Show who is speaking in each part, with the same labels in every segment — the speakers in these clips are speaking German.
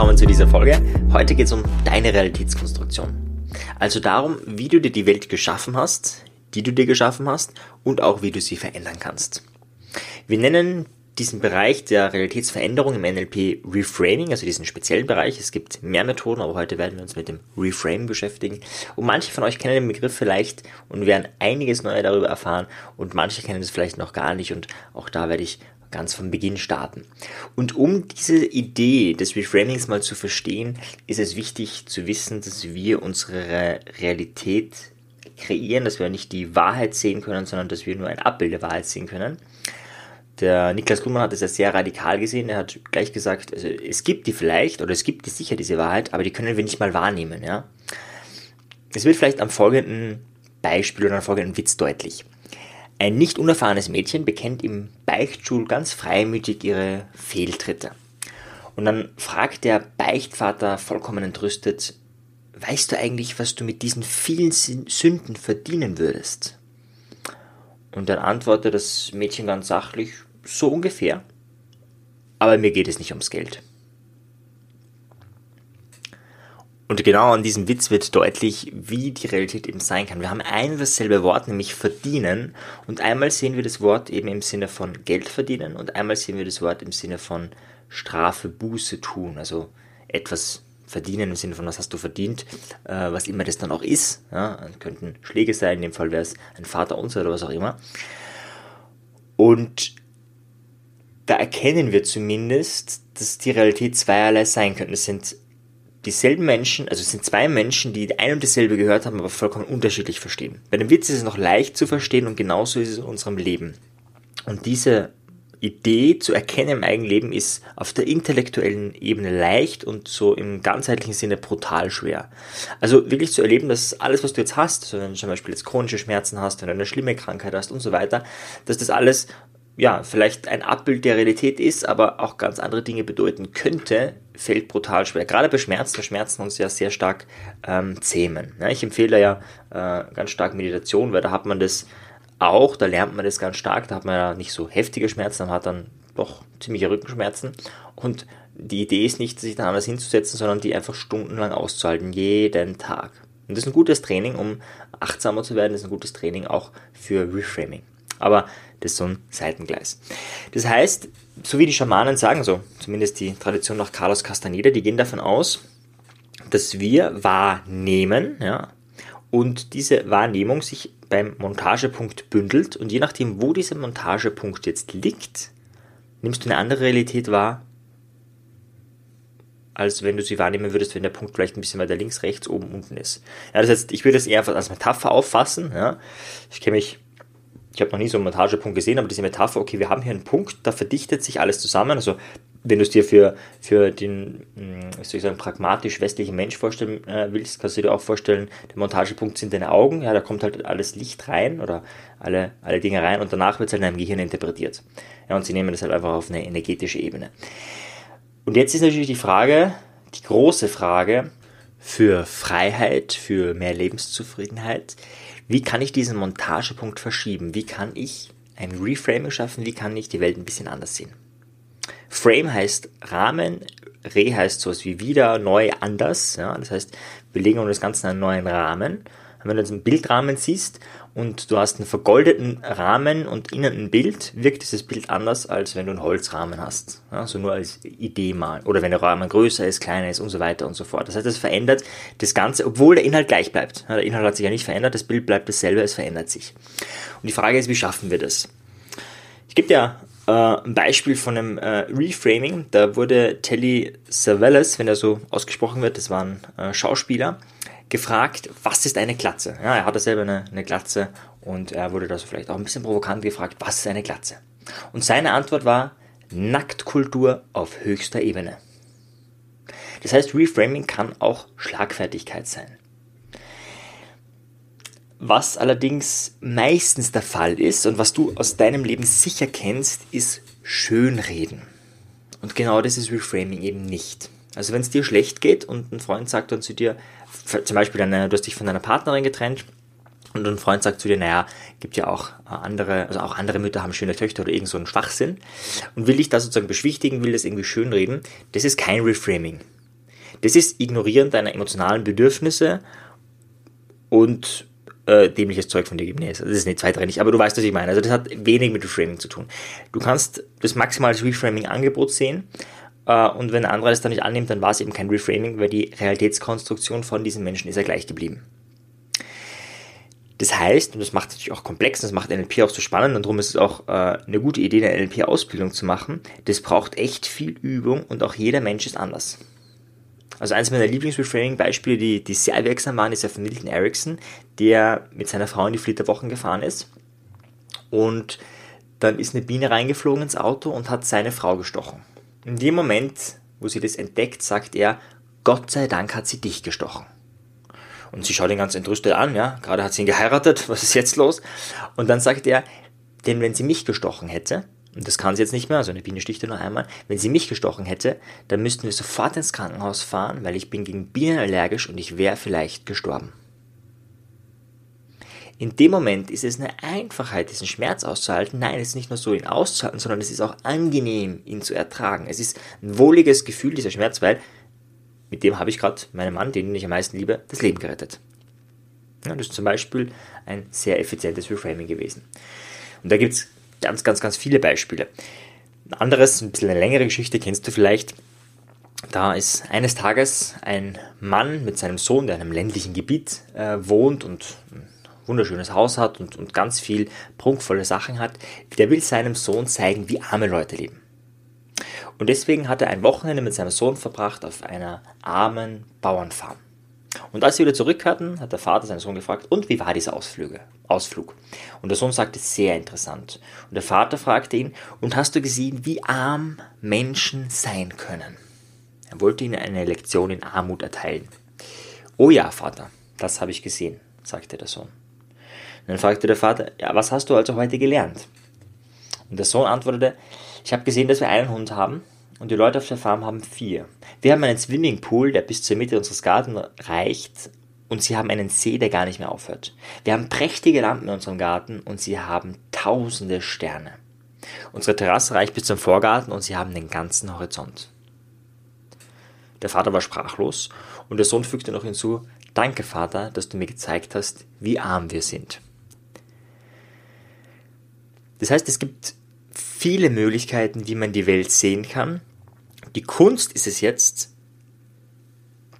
Speaker 1: willkommen zu dieser Folge. Heute geht es um deine Realitätskonstruktion. Also darum, wie du dir die Welt geschaffen hast, die du dir geschaffen hast und auch wie du sie verändern kannst. Wir nennen diesen Bereich der Realitätsveränderung im NLP Reframing, also diesen speziellen Bereich. Es gibt mehr Methoden, aber heute werden wir uns mit dem Reframe beschäftigen. Und manche von euch kennen den Begriff vielleicht und werden einiges Neues darüber erfahren und manche kennen es vielleicht noch gar nicht und auch da werde ich ganz von Beginn starten. Und um diese Idee des Reframings mal zu verstehen, ist es wichtig zu wissen, dass wir unsere Realität kreieren, dass wir nicht die Wahrheit sehen können, sondern dass wir nur ein Abbild der Wahrheit sehen können. Der Niklas Grummann hat es ja sehr radikal gesehen. Er hat gleich gesagt, also es gibt die vielleicht oder es gibt die sicher diese Wahrheit, aber die können wir nicht mal wahrnehmen. Ja? Es wird vielleicht am folgenden Beispiel oder am folgenden Witz deutlich. Ein nicht unerfahrenes Mädchen bekennt im Beichtstuhl ganz freimütig ihre Fehltritte. Und dann fragt der Beichtvater vollkommen entrüstet, weißt du eigentlich, was du mit diesen vielen Sünden verdienen würdest? Und dann antwortet das Mädchen ganz sachlich, so ungefähr. Aber mir geht es nicht ums Geld. Und genau an diesem Witz wird deutlich, wie die Realität eben sein kann. Wir haben ein und dasselbe Wort, nämlich verdienen. Und einmal sehen wir das Wort eben im Sinne von Geld verdienen und einmal sehen wir das Wort im Sinne von Strafe, Buße tun. Also etwas verdienen im Sinne von, was hast du verdient, äh, was immer das dann auch ist. Ja, könnten Schläge sein, in dem Fall wäre es ein Vater unser oder was auch immer. Und da erkennen wir zumindest, dass die Realität zweierlei sein könnte. Es sind dieselben Menschen, also es sind zwei Menschen, die ein und dasselbe gehört haben, aber vollkommen unterschiedlich verstehen. Bei dem Witz ist es noch leicht zu verstehen und genauso ist es in unserem Leben. Und diese Idee zu erkennen im eigenen Leben ist auf der intellektuellen Ebene leicht und so im ganzheitlichen Sinne brutal schwer. Also wirklich zu erleben, dass alles, was du jetzt hast, also wenn du zum Beispiel jetzt chronische Schmerzen hast, wenn du eine schlimme Krankheit hast und so weiter, dass das alles ja, vielleicht ein Abbild der Realität ist, aber auch ganz andere Dinge bedeuten könnte, fällt brutal schwer. Gerade bei Schmerzen, Schmerzen uns ja sehr stark ähm, zähmen. Ja, ich empfehle ja äh, ganz stark Meditation, weil da hat man das auch, da lernt man das ganz stark, da hat man ja nicht so heftige Schmerzen, man hat dann doch ziemliche Rückenschmerzen und die Idee ist nicht, sich dann anders hinzusetzen, sondern die einfach stundenlang auszuhalten, jeden Tag. Und das ist ein gutes Training, um achtsamer zu werden, das ist ein gutes Training auch für Reframing. Aber das ist so ein Seitengleis. Das heißt, so wie die Schamanen sagen, so zumindest die Tradition nach Carlos Castaneda, die gehen davon aus, dass wir wahrnehmen, ja, und diese Wahrnehmung sich beim Montagepunkt bündelt und je nachdem, wo dieser Montagepunkt jetzt liegt, nimmst du eine andere Realität wahr, als wenn du sie wahrnehmen würdest, wenn der Punkt vielleicht ein bisschen weiter links, rechts, oben, unten ist. Ja, das heißt, ich würde es eher als Metapher auffassen. Ja. Ich kenne mich ich habe noch nie so einen Montagepunkt gesehen, aber diese Metapher, okay, wir haben hier einen Punkt, da verdichtet sich alles zusammen. Also wenn du es dir für, für den, hm, wie soll ich sagen, pragmatisch westlichen Mensch vorstellen äh, willst, kannst du dir auch vorstellen, der Montagepunkt sind deine Augen, ja, da kommt halt alles Licht rein oder alle, alle Dinge rein und danach wird es halt in deinem Gehirn interpretiert. Ja, und sie nehmen das halt einfach auf eine energetische Ebene. Und jetzt ist natürlich die Frage, die große Frage für Freiheit, für mehr Lebenszufriedenheit, wie kann ich diesen Montagepunkt verschieben? Wie kann ich ein Reframing schaffen? Wie kann ich die Welt ein bisschen anders sehen? Frame heißt Rahmen, Re heißt sowas wie wieder, neu, anders. Ja? Das heißt, wir legen um das Ganze einen neuen Rahmen. wenn du jetzt einen Bildrahmen siehst, und du hast einen vergoldeten Rahmen und innen ein Bild, wirkt dieses Bild anders, als wenn du einen Holzrahmen hast. Ja, so nur als Idee mal. Oder wenn der Rahmen größer ist, kleiner ist und so weiter und so fort. Das heißt, es verändert das Ganze, obwohl der Inhalt gleich bleibt. Der Inhalt hat sich ja nicht verändert, das Bild bleibt dasselbe, es verändert sich. Und die Frage ist, wie schaffen wir das? Ich gebe dir äh, ein Beispiel von einem äh, Reframing. Da wurde Telly Savalas, wenn er so ausgesprochen wird, das war ein äh, Schauspieler, gefragt, was ist eine Glatze? Ja, er hatte selber eine, eine Glatze und er wurde da so vielleicht auch ein bisschen provokant gefragt, was ist eine Glatze? Und seine Antwort war Nacktkultur auf höchster Ebene. Das heißt, Reframing kann auch Schlagfertigkeit sein. Was allerdings meistens der Fall ist und was du aus deinem Leben sicher kennst, ist Schönreden. Und genau das ist Reframing eben nicht. Also wenn es dir schlecht geht und ein Freund sagt dann zu dir, zum Beispiel deine, du hast dich von deiner Partnerin getrennt und ein Freund sagt zu dir, naja, gibt ja auch andere, also auch andere Mütter haben schöne Töchter oder irgend so einen Schwachsinn und will dich da sozusagen beschwichtigen, will das irgendwie schönreden, das ist kein Reframing. Das ist Ignorieren deiner emotionalen Bedürfnisse und äh, dämliches Zeug von dir geben. Nee, das ist nicht zweitrangig, aber du weißt, was ich meine. Also das hat wenig mit Reframing zu tun. Du kannst das maximal als Reframing-Angebot sehen äh, und wenn ein anderer das dann nicht annimmt, dann war es eben kein Reframing, weil die Realitätskonstruktion von diesen Menschen ist ja gleich geblieben. Das heißt, und das macht es natürlich auch komplex, das macht NLP auch so spannend und darum ist es auch äh, eine gute Idee, eine NLP-Ausbildung zu machen. Das braucht echt viel Übung und auch jeder Mensch ist anders. Also eines meiner Lieblingsreframing-Beispiele, die, die sehr wirksam waren, ist ja von Milton Erickson, der mit seiner Frau in die Flitterwochen gefahren ist. Und dann ist eine Biene reingeflogen ins Auto und hat seine Frau gestochen. In dem Moment, wo sie das entdeckt, sagt er, Gott sei Dank hat sie dich gestochen. Und sie schaut ihn ganz entrüstet an, ja, gerade hat sie ihn geheiratet, was ist jetzt los? Und dann sagt er, denn wenn sie mich gestochen hätte, und das kann sie jetzt nicht mehr, also eine Biene sticht nur einmal, wenn sie mich gestochen hätte, dann müssten wir sofort ins Krankenhaus fahren, weil ich bin gegen Bienen allergisch und ich wäre vielleicht gestorben. In dem Moment ist es eine Einfachheit, diesen Schmerz auszuhalten. Nein, es ist nicht nur so, ihn auszuhalten, sondern es ist auch angenehm, ihn zu ertragen. Es ist ein wohliges Gefühl, dieser Schmerz, weil mit dem habe ich gerade meinem Mann, den ich am meisten liebe, das Leben gerettet. Ja, das ist zum Beispiel ein sehr effizientes Reframing gewesen. Und da gibt es ganz, ganz, ganz viele Beispiele. Ein anderes, ein bisschen eine längere Geschichte, kennst du vielleicht. Da ist eines Tages ein Mann mit seinem Sohn, der in einem ländlichen Gebiet äh, wohnt und wunderschönes Haus hat und, und ganz viel prunkvolle Sachen hat. Der will seinem Sohn zeigen, wie arme Leute leben. Und deswegen hat er ein Wochenende mit seinem Sohn verbracht auf einer armen Bauernfarm. Und als sie wieder zurück hatten, hat der Vater seinen Sohn gefragt, und wie war dieser Ausflüge, Ausflug? Und der Sohn sagte, sehr interessant. Und der Vater fragte ihn, und hast du gesehen, wie arm Menschen sein können? Er wollte ihnen eine Lektion in Armut erteilen. Oh ja, Vater, das habe ich gesehen, sagte der Sohn. Dann fragte der Vater, ja, was hast du also heute gelernt? Und der Sohn antwortete, ich habe gesehen, dass wir einen Hund haben und die Leute auf der Farm haben vier. Wir haben einen Swimmingpool, der bis zur Mitte unseres Gartens reicht und sie haben einen See, der gar nicht mehr aufhört. Wir haben prächtige Lampen in unserem Garten und sie haben tausende Sterne. Unsere Terrasse reicht bis zum Vorgarten und sie haben den ganzen Horizont. Der Vater war sprachlos und der Sohn fügte noch hinzu, Danke, Vater, dass du mir gezeigt hast, wie arm wir sind. Das heißt, es gibt viele Möglichkeiten, wie man die Welt sehen kann. Die Kunst ist es jetzt,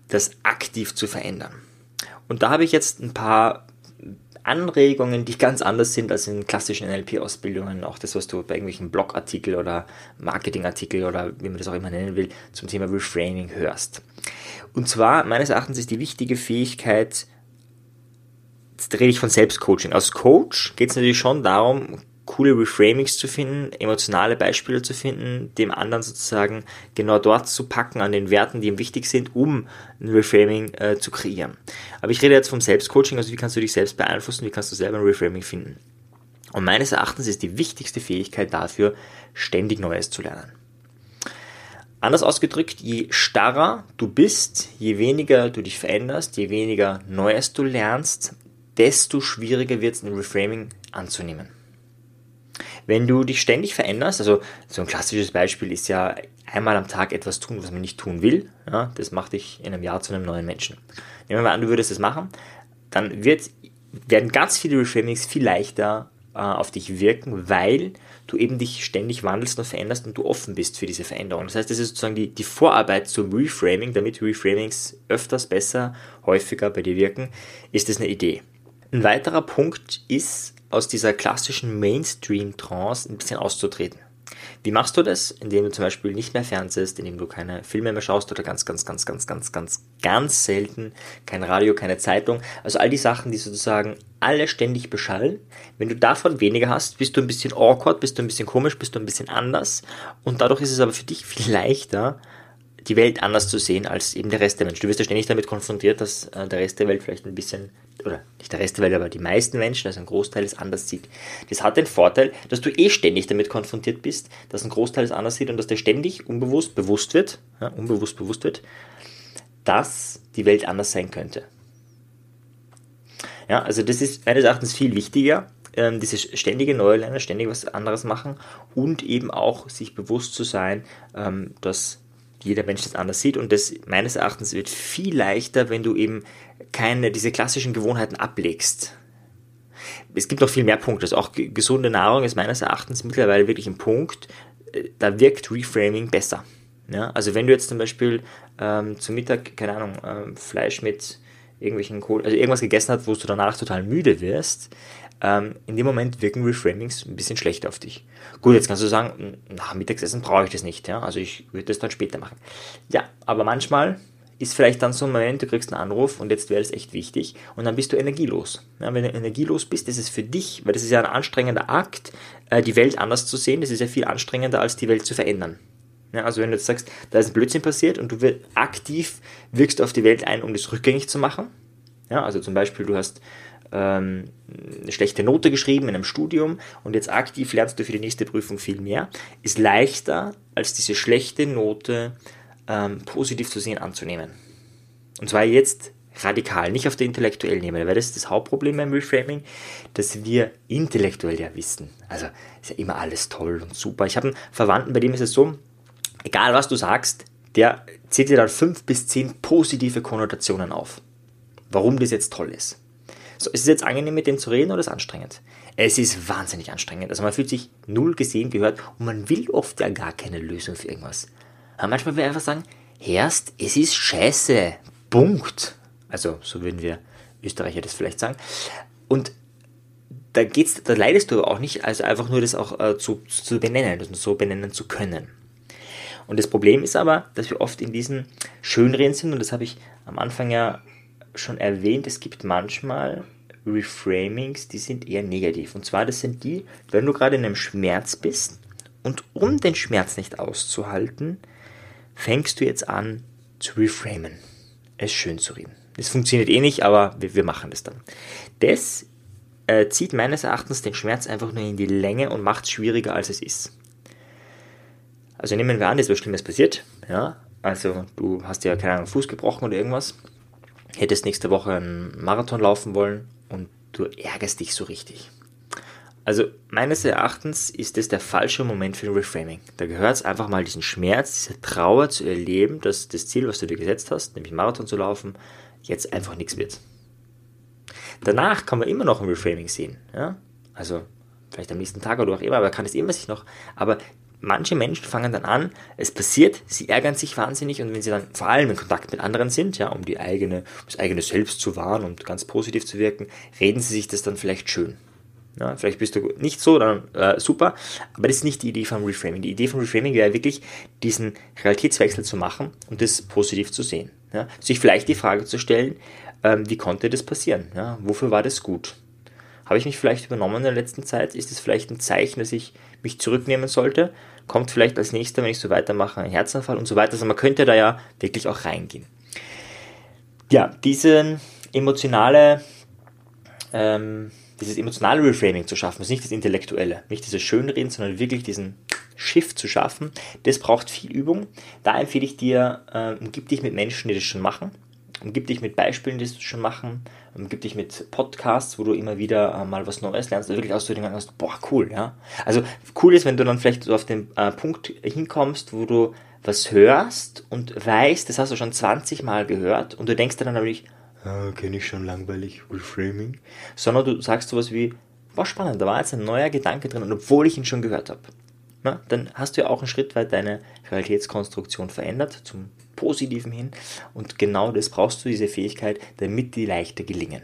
Speaker 1: das aktiv zu verändern. Und da habe ich jetzt ein paar Anregungen, die ganz anders sind als in klassischen NLP-Ausbildungen. Auch das, was du bei irgendwelchen Blogartikeln oder Marketingartikeln oder wie man das auch immer nennen will, zum Thema Reframing hörst. Und zwar, meines Erachtens, ist die wichtige Fähigkeit, jetzt rede ich von Selbstcoaching. Als Coach geht es natürlich schon darum, coole Reframings zu finden, emotionale Beispiele zu finden, dem anderen sozusagen genau dort zu packen an den Werten, die ihm wichtig sind, um ein Reframing äh, zu kreieren. Aber ich rede jetzt vom Selbstcoaching, also wie kannst du dich selbst beeinflussen, wie kannst du selber ein Reframing finden. Und meines Erachtens ist die wichtigste Fähigkeit dafür, ständig Neues zu lernen. Anders ausgedrückt, je starrer du bist, je weniger du dich veränderst, je weniger Neues du lernst, desto schwieriger wird es, ein Reframing anzunehmen. Wenn du dich ständig veränderst, also so ein klassisches Beispiel ist ja einmal am Tag etwas tun, was man nicht tun will, ja, das macht dich in einem Jahr zu einem neuen Menschen. Nehmen wir mal an, du würdest das machen, dann wird, werden ganz viele Reframings viel leichter äh, auf dich wirken, weil du eben dich ständig wandelst und veränderst und du offen bist für diese Veränderung. Das heißt, das ist sozusagen die, die Vorarbeit zum Reframing, damit Reframings öfters, besser, häufiger bei dir wirken, ist das eine Idee. Ein weiterer Punkt ist, aus dieser klassischen Mainstream-Trance ein bisschen auszutreten. Wie machst du das? Indem du zum Beispiel nicht mehr fernsehst, indem du keine Filme mehr schaust oder ganz, ganz, ganz, ganz, ganz, ganz, ganz selten kein Radio, keine Zeitung. Also all die Sachen, die sozusagen alle ständig beschallen. Wenn du davon weniger hast, bist du ein bisschen awkward, bist du ein bisschen komisch, bist du ein bisschen anders. Und dadurch ist es aber für dich viel leichter, die Welt anders zu sehen als eben der Rest der Menschen. Du wirst ja ständig damit konfrontiert, dass äh, der Rest der Welt vielleicht ein bisschen, oder nicht der Rest der Welt, aber die meisten Menschen, also ein Großteil es anders sieht. Das hat den Vorteil, dass du eh ständig damit konfrontiert bist, dass ein Großteil es anders sieht und dass dir ständig unbewusst bewusst wird, ja, unbewusst bewusst wird, dass die Welt anders sein könnte. Ja, also das ist meines Erachtens viel wichtiger, ähm, dieses ständige Neue lernen, ständig was anderes machen und eben auch sich bewusst zu sein, ähm, dass jeder Mensch das anders sieht und das meines Erachtens wird viel leichter, wenn du eben keine, diese klassischen Gewohnheiten ablegst. Es gibt noch viel mehr Punkte. Also auch gesunde Nahrung ist meines Erachtens mittlerweile wirklich ein Punkt, äh, da wirkt Reframing besser. Ja? Also wenn du jetzt zum Beispiel ähm, zum Mittag, keine Ahnung, ähm, Fleisch mit irgendwelchen Kohl, also irgendwas gegessen hast, wo du danach total müde wirst, ähm, in dem Moment wirken Reframings ein bisschen schlechter auf dich. Gut, jetzt kannst du sagen, nach Mittagessen brauche ich das nicht, ja, also ich würde das dann später machen. Ja, aber manchmal ist vielleicht dann so ein Moment, du kriegst einen Anruf und jetzt wäre es echt wichtig und dann bist du energielos. Ja, wenn du energielos bist, ist es für dich, weil das ist ja ein anstrengender Akt, äh, die Welt anders zu sehen, das ist ja viel anstrengender, als die Welt zu verändern. Ja, also wenn du jetzt sagst, da ist ein Blödsinn passiert und du aktiv wirkst auf die Welt ein, um das rückgängig zu machen. Ja, also zum Beispiel, du hast ähm, eine schlechte Note geschrieben in einem Studium und jetzt aktiv lernst du für die nächste Prüfung viel mehr, ist leichter, als diese schlechte Note ähm, positiv zu sehen anzunehmen. Und zwar jetzt radikal, nicht auf der intellektuellen Ebene, weil das ist das Hauptproblem beim Reframing, dass wir intellektuell ja wissen. Also ist ja immer alles toll und super. Ich habe einen Verwandten, bei dem ist es so, egal was du sagst, der zählt dir dann fünf bis zehn positive Konnotationen auf. Warum das jetzt toll ist. So, ist es jetzt angenehm, mit dem zu reden oder ist es anstrengend? Es ist wahnsinnig anstrengend. Also man fühlt sich null gesehen, gehört und man will oft ja gar keine Lösung für irgendwas. Aber manchmal will man einfach sagen, Herst, es ist scheiße. Punkt. Also, so würden wir Österreicher das vielleicht sagen. Und da geht's, da leidest du auch nicht, also einfach nur das auch äh, zu, zu benennen, das so benennen zu können. Und das Problem ist aber, dass wir oft in diesen Schönreden sind, und das habe ich am Anfang ja schon erwähnt, es gibt manchmal Reframings, die sind eher negativ. Und zwar, das sind die, wenn du gerade in einem Schmerz bist und um den Schmerz nicht auszuhalten, fängst du jetzt an zu reframen, es schön zu reden. Das funktioniert eh nicht, aber wir, wir machen das dann. Das äh, zieht meines Erachtens den Schmerz einfach nur in die Länge und macht es schwieriger, als es ist. Also nehmen wir an, es wäre Schlimmes passiert. Ja? Also du hast ja keinen Fuß gebrochen oder irgendwas, hättest nächste Woche einen Marathon laufen wollen und du ärgerst dich so richtig. Also meines Erachtens ist das der falsche Moment für ein Reframing. Da gehört es einfach mal diesen Schmerz, diese Trauer zu erleben, dass das Ziel, was du dir gesetzt hast, nämlich Marathon zu laufen, jetzt einfach nichts wird. Danach kann man immer noch ein Reframing sehen. Ja? Also vielleicht am nächsten Tag oder auch immer, aber kann es immer sich noch. Aber manche Menschen fangen dann an, es passiert, sie ärgern sich wahnsinnig und wenn sie dann vor allem in Kontakt mit anderen sind, ja, um die eigene, das eigene Selbst zu wahren und ganz positiv zu wirken, reden sie sich das dann vielleicht schön. Ja, vielleicht bist du nicht so, dann äh, super, aber das ist nicht die Idee vom Reframing. Die Idee vom Reframing wäre wirklich, diesen Realitätswechsel zu machen und das positiv zu sehen. Ja? Sich vielleicht die Frage zu stellen, ähm, wie konnte das passieren? Ja? Wofür war das gut? Habe ich mich vielleicht übernommen in der letzten Zeit? Ist es vielleicht ein Zeichen, dass ich mich zurücknehmen sollte? Kommt vielleicht als nächster, wenn ich so weitermache, ein Herzanfall und so weiter. Also man könnte da ja wirklich auch reingehen. Ja, diese emotionale, ähm, dieses emotionale Reframing zu schaffen, ist nicht das Intellektuelle, nicht dieses Schönreden, sondern wirklich diesen Shift zu schaffen, das braucht viel Übung. Da empfehle ich dir, äh, umgib dich mit Menschen, die das schon machen umgib dich mit Beispielen, die du schon machen, umgib dich mit Podcasts, wo du immer wieder äh, mal was Neues lernst, also wirklich aus dem hast, boah, cool, ja. Also cool ist, wenn du dann vielleicht so auf den äh, Punkt hinkommst, wo du was hörst und weißt, das hast du schon 20 Mal gehört und du denkst dann natürlich, ah, kenne ich schon langweilig, Reframing, sondern du sagst sowas wie, war spannend, da war jetzt ein neuer Gedanke drin und obwohl ich ihn schon gehört habe. Dann hast du ja auch einen Schritt weit deine Realitätskonstruktion verändert zum Positiven hin. Und genau das brauchst du, diese Fähigkeit, damit die leichter gelingen.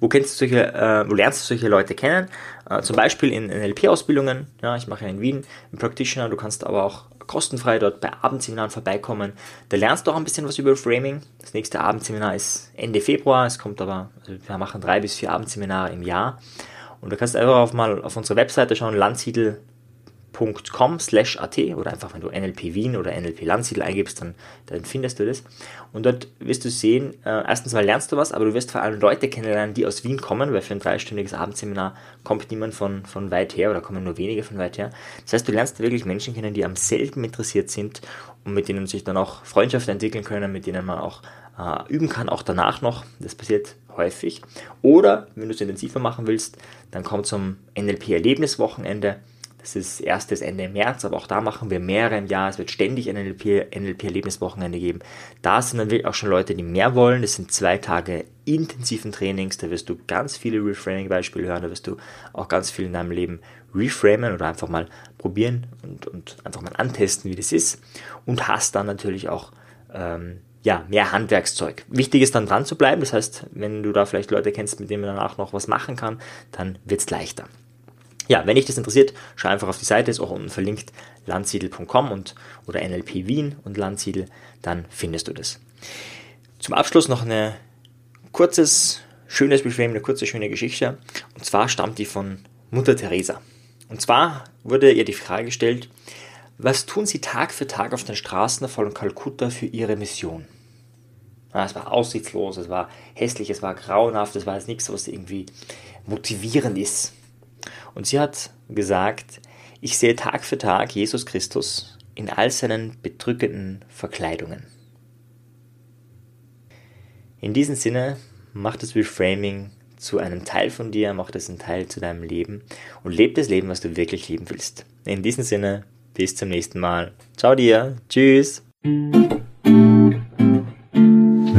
Speaker 1: Wo, kennst du solche, äh, wo lernst du solche Leute kennen? Äh, zum Beispiel in NLP-Ausbildungen. Ja, ich mache ja in Wien einen Practitioner. Du kannst aber auch kostenfrei dort bei Abendseminaren vorbeikommen. Da lernst du auch ein bisschen was über Framing. Das nächste Abendseminar ist Ende Februar. Es kommt aber, also wir machen drei bis vier Abendseminare im Jahr. Und du kannst einfach auf mal auf unsere Webseite schauen, Landsiedel nlp.com slash at oder einfach wenn du NLP Wien oder NLP Landsiedel eingibst, dann, dann findest du das. Und dort wirst du sehen, äh, erstens mal lernst du was, aber du wirst vor allem Leute kennenlernen, die aus Wien kommen, weil für ein dreistündiges Abendseminar kommt niemand von, von weit her oder kommen nur wenige von weit her. Das heißt, du lernst wirklich Menschen kennen, die am selben interessiert sind und mit denen sich dann auch Freundschaften entwickeln können, mit denen man auch äh, üben kann, auch danach noch. Das passiert häufig. Oder wenn du es intensiver machen willst, dann komm zum NLP-Erlebniswochenende Das ist erstes Ende März, aber auch da machen wir mehrere im Jahr. Es wird ständig ein NLP, NLP-Erlebniswochenende geben. Da sind dann wirklich auch schon Leute, die mehr wollen. Das sind zwei Tage intensiven Trainings. Da wirst du ganz viele Reframing-Beispiele hören. Da wirst du auch ganz viel in deinem Leben reframen oder einfach mal probieren und, und einfach mal antesten, wie das ist. Und hast dann natürlich auch ähm, ja, mehr Handwerkszeug. Wichtig ist dann dran zu bleiben. Das heißt, wenn du da vielleicht Leute kennst, mit denen man danach noch was machen kann, dann wird es leichter. Ja, wenn dich das interessiert, schau einfach auf die Seite, ist auch unten verlinkt landsiedel.com und oder NLP Wien und Landsiedel, dann findest du das. Zum Abschluss noch eine kurzes, schönes Reframe, eine kurze, schöne Geschichte. Und zwar stammt die von Mutter Teresa. Und zwar wurde ihr die Frage gestellt, was tun Sie Tag für Tag auf den Straßen von Kalkutta für Ihre Mission? Ja, es war aussichtslos, es war hässlich, es war grauenhaft, es war jetzt nichts, was irgendwie motivierend ist. Und sie hat gesagt, ich sehe Tag für Tag Jesus Christus in all seinen bedrückenden Verkleidungen. In diesem Sinne macht das Reframing zu einem Teil von dir, macht es einen Teil zu deinem Leben und lebe das Leben, was du wirklich leben willst. In diesem Sinne, bis zum nächsten Mal. Ciao dir. Tschüss.